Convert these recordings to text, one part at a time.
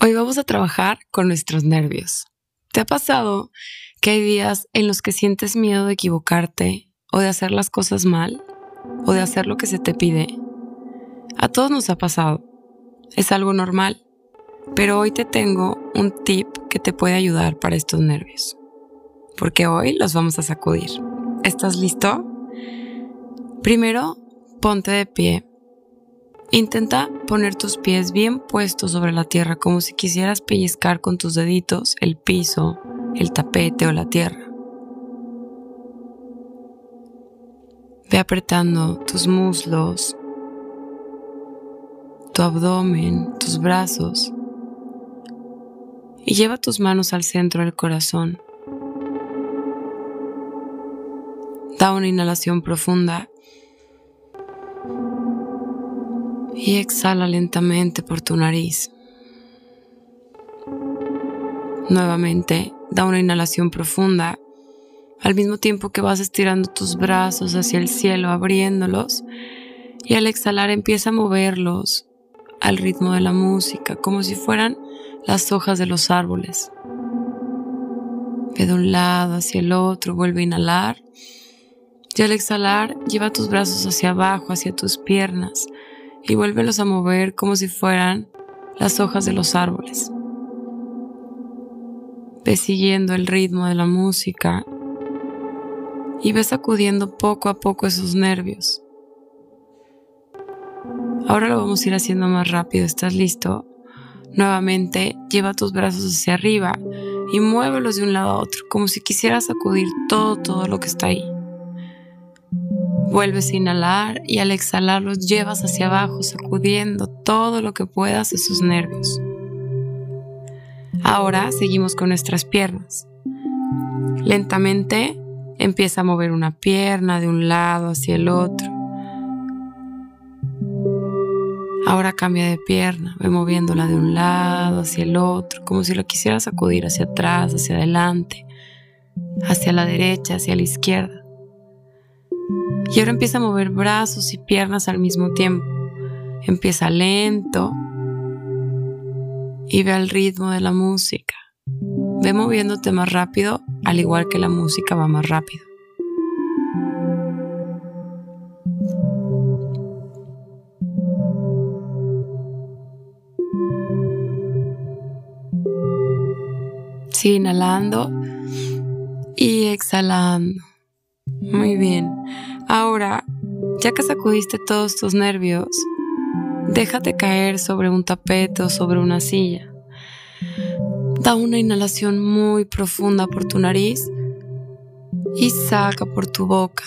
Hoy vamos a trabajar con nuestros nervios. ¿Te ha pasado que hay días en los que sientes miedo de equivocarte o de hacer las cosas mal o de hacer lo que se te pide? A todos nos ha pasado. Es algo normal. Pero hoy te tengo un tip que te puede ayudar para estos nervios. Porque hoy los vamos a sacudir. ¿Estás listo? Primero, ponte de pie Intenta poner tus pies bien puestos sobre la tierra como si quisieras pellizcar con tus deditos el piso, el tapete o la tierra. Ve apretando tus muslos, tu abdomen, tus brazos y lleva tus manos al centro del corazón. Da una inhalación profunda y exhala lentamente por tu nariz. Nuevamente, da una inhalación profunda al mismo tiempo que vas estirando tus brazos hacia el cielo, abriéndolos, y al exhalar empieza a moverlos al ritmo de la música, como si fueran las hojas de los árboles. Ve de un lado hacia el otro, vuelve a inhalar, y al exhalar lleva tus brazos hacia abajo, hacia tus piernas, y vuélvelos a mover como si fueran las hojas de los árboles. Ve siguiendo el ritmo de la música y ve sacudiendo poco a poco esos nervios. Ahora lo vamos a ir haciendo más rápido. ¿Estás listo? Nuevamente, lleva tus brazos hacia arriba y muévelos de un lado a otro, como si quisieras sacudir todo, todo lo que está ahí. Vuelves a inhalar y al exhalar los llevas hacia abajo, sacudiendo todo lo que puedas de sus nervios. Ahora seguimos con nuestras piernas. Lentamente empieza a mover una pierna de un lado hacia el otro. Ahora cambia de pierna, ve moviéndola de un lado hacia el otro, como si lo quisiera sacudir hacia atrás, hacia adelante, hacia la derecha, hacia la izquierda. Y ahora empieza a mover brazos y piernas al mismo tiempo. Empieza lento y ve al ritmo de la música. Ve moviéndote más rápido, al igual que la música va más rápido. Sigue inhalando y exhalando. Muy bien. Ahora, ya que sacudiste todos tus nervios, déjate caer sobre un tapete o sobre una silla. Da una inhalación muy profunda por tu nariz y saca por tu boca.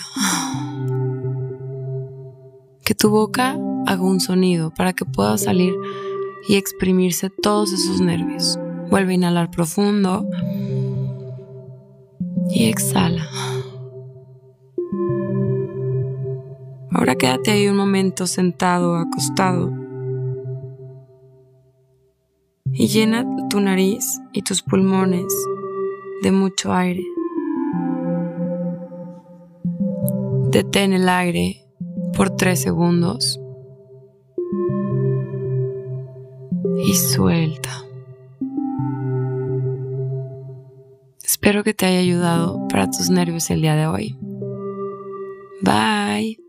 Que tu boca haga un sonido para que pueda salir y exprimirse todos esos nervios. Vuelve a inhalar profundo y exhala. Ahora quédate ahí un momento sentado acostado y llena tu nariz y tus pulmones de mucho aire. Detén el aire por tres segundos y suelta. Espero que te haya ayudado para tus nervios el día de hoy. Bye.